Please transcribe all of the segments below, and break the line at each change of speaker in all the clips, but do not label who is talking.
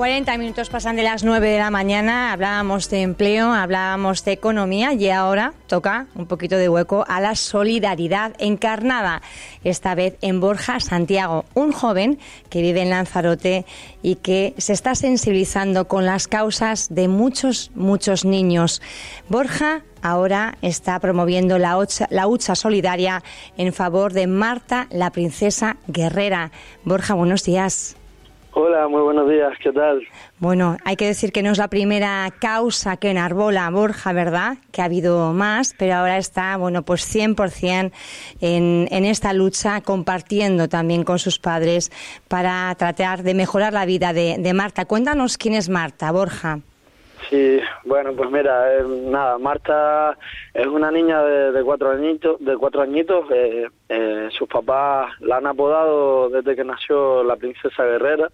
40 minutos pasan de las 9 de la mañana, hablábamos de empleo, hablábamos de economía y ahora toca un poquito de hueco a la solidaridad encarnada, esta vez en Borja Santiago, un joven que vive en Lanzarote y que se está sensibilizando con las causas de muchos, muchos niños. Borja ahora está promoviendo la hucha, la hucha solidaria en favor de Marta, la princesa guerrera. Borja, buenos días.
Hola, muy buenos días, ¿qué tal?
Bueno, hay que decir que no es la primera causa que enarbola Borja, ¿verdad? Que ha habido más, pero ahora está, bueno, pues 100% en, en esta lucha, compartiendo también con sus padres para tratar de mejorar la vida de, de Marta. Cuéntanos quién es Marta, Borja.
Sí, bueno, pues mira, eh, nada, Marta es una niña de, cuatro añitos, de cuatro añitos. Eh, eh, sus papás la han apodado desde que nació la princesa guerrera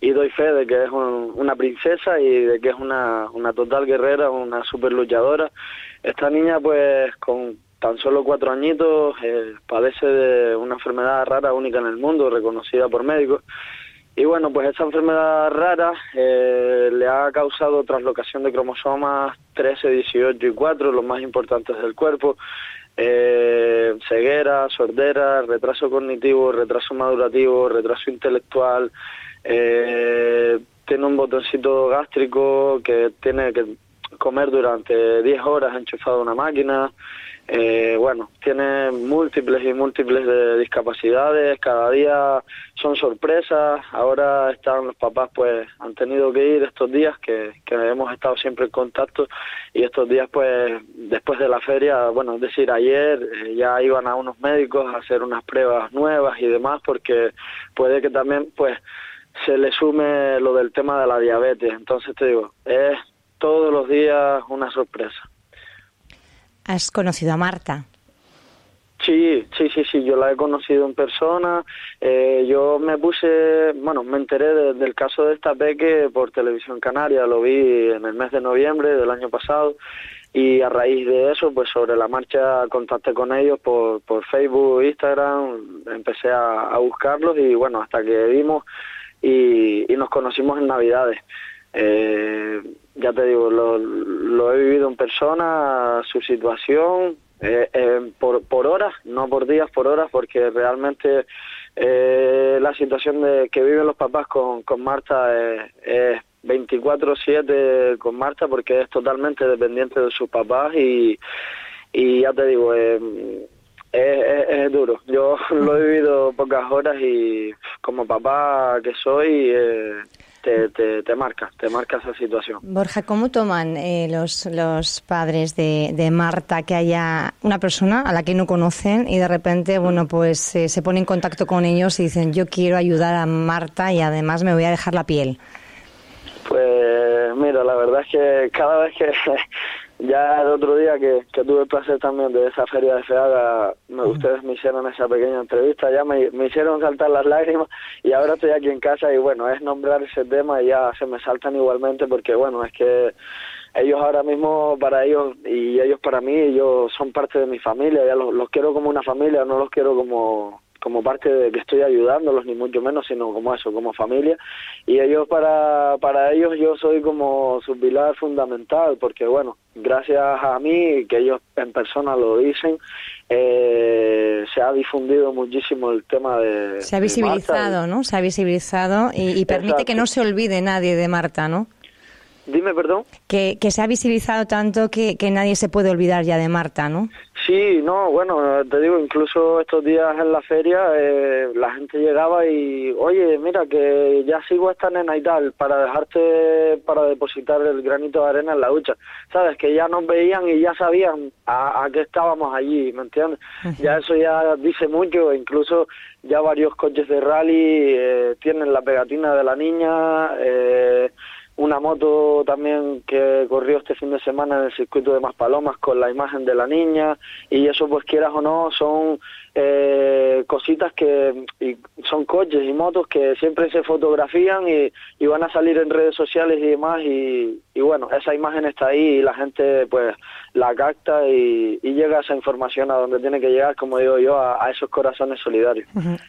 y doy fe de que es una princesa y de que es una, una total guerrera, una super luchadora. Esta niña, pues, con tan solo cuatro añitos, padece de una enfermedad rara, única en el mundo, reconocida por médicos y bueno, pues esta enfermedad rara eh, le ha causado traslocación de cromosomas 13, 18 y 4, los más importantes del cuerpo, eh, ceguera, sordera, retraso cognitivo, retraso madurativo, retraso intelectual, eh, tiene un botoncito gástrico que tiene que comer durante 10 horas enchufado a una máquina, eh, bueno, tiene múltiples y múltiples de discapacidades, cada día son sorpresas, ahora están los papás pues han tenido que ir estos días que, que hemos estado siempre en contacto y estos días pues después de la feria, bueno, es decir, ayer eh, ya iban a unos médicos a hacer unas pruebas nuevas y demás porque puede que también pues se le sume lo del tema de la diabetes, entonces te digo, es todos los días una sorpresa.
¿Has conocido a Marta?
Sí, sí, sí, sí, yo la he conocido en persona. Eh, yo me puse, bueno, me enteré del caso de esta peque por Televisión Canaria, lo vi en el mes de noviembre del año pasado y a raíz de eso, pues sobre la marcha contacté con ellos por, por Facebook, Instagram, empecé a, buscarlos y bueno, hasta que vimos y, y nos conocimos en Navidades. Eh, ya te digo, lo, he vivido en persona, su situación, eh, eh, por, por horas, no por días, por horas, porque realmente eh, la situación de que viven los papás con, con Marta es, 24/7 con Marta porque es totalmente dependiente de sus papás y, ya te digo, es, es, duro. Yo lo he vivido pocas horas y como papá que soy... Te, te, te, marca, te marca esa situación.
Borja, ¿cómo toman eh, los, los padres de, de, Marta que haya una persona a la que no conocen y de repente, bueno, pues eh, se pone en contacto con ellos y dicen, yo quiero ayudar a Marta y además me voy a dejar la piel?
Pues mira, la verdad es que cada vez que ya el otro día que, que, tuve el placer también de esa feria de FEAGA, me, ustedes me hicieron esa pequeña entrevista, ya me, me, hicieron saltar las lágrimas y ahora estoy aquí en casa y bueno, es nombrar ese tema y ya se me saltan igualmente porque bueno, es que ellos ahora mismo para ellos y ellos para mí, ellos son parte de mi familia, ya los, los quiero como una familia, no los quiero como como parte de que estoy ayudándolos ni mucho menos sino como eso como familia. Y ellos para para ellos yo soy como su pilar fundamental porque bueno gracias a mí que ellos en persona lo dicen eh, se ha difundido muchísimo el tema de
se ha visibilizado no se ha visibilizado y, permite que no se olvide nadie de Marta no
Dime, perdón.
Que, que se ha visibilizado tanto que, que nadie se puede olvidar ya de Marta, ¿no?
Sí, no, bueno, te digo, incluso estos días en la feria eh, la gente llegaba y, oye, mira, que ya sigo a esta nena y tal, para dejarte, para depositar el granito de arena en la ducha. ¿Sabes? Que ya nos veían y ya sabían a, a qué estábamos allí, ¿me entiendes? Ya eso ya dice mucho, incluso ya varios coches de rally eh, tienen la pegatina de la niña, eh, una moto también que corrió este fin de semana en el circuito de Maspalomas con la imagen de la niña y eso pues quieras o no son eh, cositas que y son coches y motos que siempre se fotografían y, y, van a salir en redes sociales y demás y, y, bueno esa imagen está ahí y la gente pues la capta y, y, llega esa información a donde tiene que llegar como digo yo a, a esos corazones solidarios.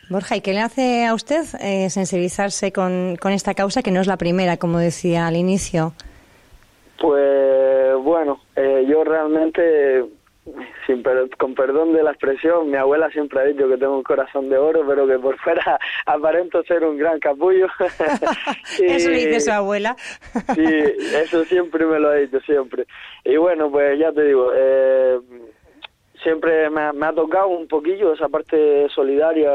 Borja y qué le hace a usted eh, sensibilizarse con, con esta causa que no es la primera como decía al inicio
pues bueno eh, yo realmente sin con perdón de la expresión, mi abuela siempre ha dicho que tengo un corazón de oro, pero que por fuera aparento ser un gran capullo.
eso le dice su abuela.
sí, eso siempre me lo ha dicho, siempre. Y bueno, pues ya te digo, eh, siempre me ha, me ha, tocado un poquillo esa parte solidaria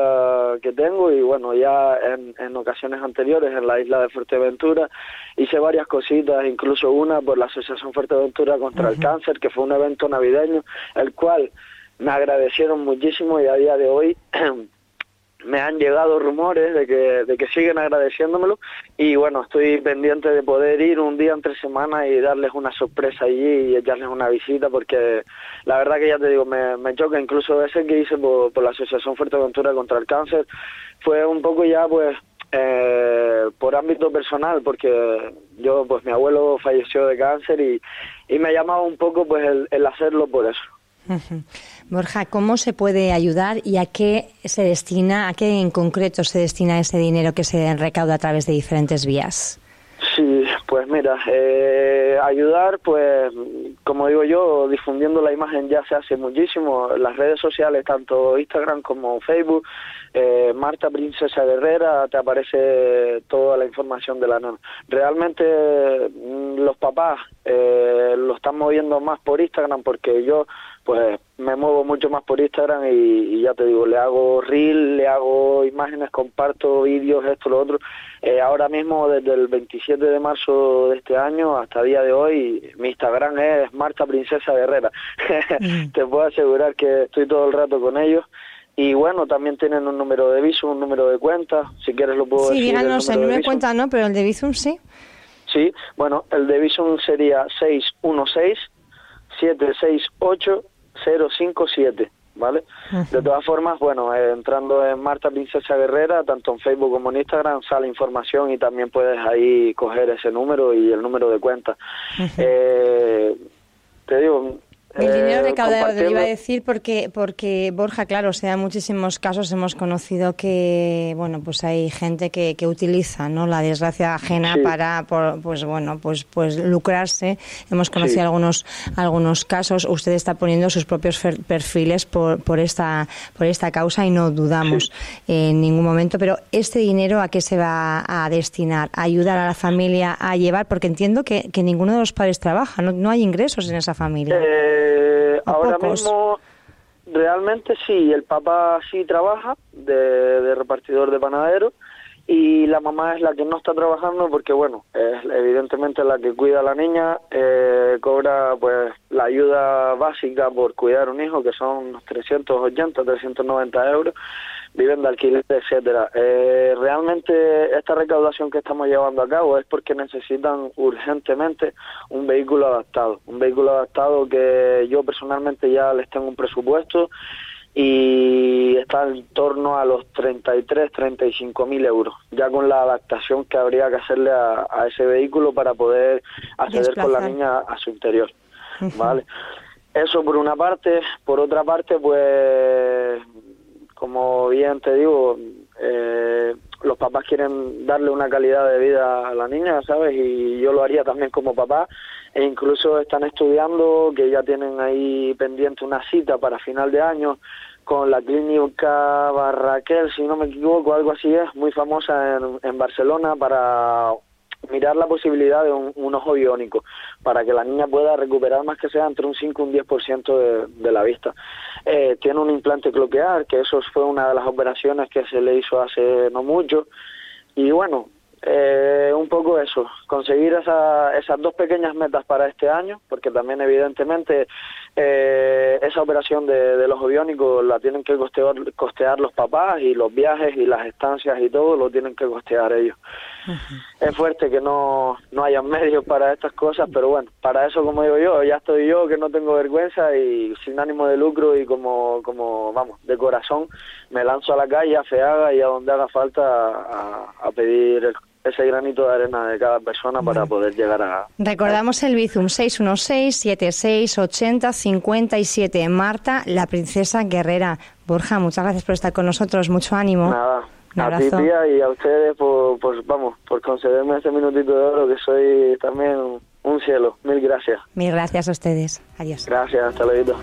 que tengo y bueno, ya en, en, ocasiones anteriores en la isla de Fuerteventura hice varias cositas, incluso una por la Asociación Fuerteventura contra uh -huh. el Cáncer, que fue un evento navideño, el cual me agradecieron muchísimo y a día de hoy me han llegado rumores de que, de que siguen agradeciéndomelo y bueno, estoy pendiente de poder ir un día entre semana y darles una sorpresa allí y echarles una visita porque la verdad que ya te digo, me, me choca incluso ese que hice por, por la Asociación Fuerteventura contra el Cáncer fue un poco ya pues eh, por ámbito personal porque yo pues mi abuelo falleció de cáncer y, y me llamaba un poco pues el, el hacerlo por eso.
Borja, ¿cómo se puede ayudar y a qué se destina, a qué en concreto se destina ese dinero que se recauda a través de diferentes vías?
Sí, pues mira, eh, ayudar, pues como digo yo, difundiendo la imagen ya se hace muchísimo. Las redes sociales, tanto Instagram como Facebook, eh, Marta Princesa Guerrera, te aparece toda la información de la nana. Realmente los papás eh, lo están moviendo más por Instagram porque yo pues me muevo mucho más por Instagram y, y, ya te digo, le hago reel, le hago imágenes, comparto vídeos, esto, lo otro. Eh, ahora mismo, desde el 27 de marzo de este año hasta el día de hoy, mi Instagram es Marta Princesa Guerrera. Mm. te puedo asegurar que estoy todo el rato con ellos. Y bueno, también tienen un número de Visum, un número de cuenta, si quieres lo puedo
sí,
decir.
Sí, díganos, el número de cuenta no, pero el de Visum sí.
Sí, bueno, el de Visum sería 616 768 057, ¿vale? Uh -huh. De todas formas, bueno, eh, entrando en Marta Princesa Guerrera, tanto en Facebook como en Instagram, sale información y también puedes ahí coger ese número y el número de cuenta. Uh -huh. eh, te digo,
el dinero recaudado, le iba a decir, porque, porque Borja, claro, o sea, en muchísimos casos hemos conocido que, bueno, pues hay gente que, que utiliza, ¿no? La desgracia ajena sí. para, por, pues bueno, pues, pues lucrarse. Hemos conocido sí. algunos, algunos casos. Usted está poniendo sus propios perfiles por, por esta, por esta causa y no dudamos sí. en ningún momento. Pero este dinero, ¿a qué se va a destinar? ¿A ayudar a la familia a llevar? Porque entiendo que, que ninguno de los padres trabaja, no, no hay ingresos en esa familia.
Eh eh, ahora pocos? mismo, realmente sí, el papá sí trabaja de, de, repartidor de panadero y la mamá es la que no está trabajando porque, bueno, es evidentemente la que cuida a la niña, eh, cobra pues la ayuda básica por cuidar un hijo, que son 380, 390 euros viven de alquiler, etcétera. Eh, realmente esta recaudación que estamos llevando a cabo es porque necesitan urgentemente un vehículo adaptado, un vehículo adaptado que yo personalmente ya les tengo un presupuesto y está en torno a los 33, 35 mil euros, ya con la adaptación que habría que hacerle a, a ese vehículo para poder acceder Desplazar. con la niña a su interior, uh -huh. ¿vale? Eso por una parte, por otra parte, pues como bien te digo, eh, los papás quieren darle una calidad de vida a la niña, ¿sabes? Y yo lo haría también como papá. E incluso están estudiando, que ya tienen ahí pendiente una cita para final de año con la clínica Barraquel, si no me equivoco, algo así es, muy famosa en, en Barcelona para mirar la posibilidad de un, ojo biónico para que la niña pueda recuperar más que sea entre un 5 y un 10% de, de la vista. Eh, tiene un implante cloquear, que eso fue una de las operaciones que se le hizo hace no mucho. Y bueno, eh, un poco eso, conseguir esa, esas dos pequeñas metas para este año, porque también evidentemente eh, esa operación de, de los biónicos la tienen que costear, costear los papás y los viajes y las estancias y todo lo tienen que costear ellos. Es fuerte que no, no haya medios para estas cosas, pero bueno, para eso como digo yo, ya estoy yo que no tengo vergüenza y sin ánimo de lucro y como, como vamos, de corazón, me lanzo a la calle, a FEAGA y a donde haga falta a, a pedir el, ese granito de arena de cada persona para poder llegar a...
Recordamos el Bizum 616-7680-57. Marta, la princesa guerrera. Borja, muchas gracias por estar con nosotros. Mucho ánimo.
Nada. A ti, tía, y a ustedes por, por, vamos, por concederme este minutito de oro, que soy también un cielo. Mil gracias.
Mil gracias a ustedes. Adiós.
Gracias, hasta luego.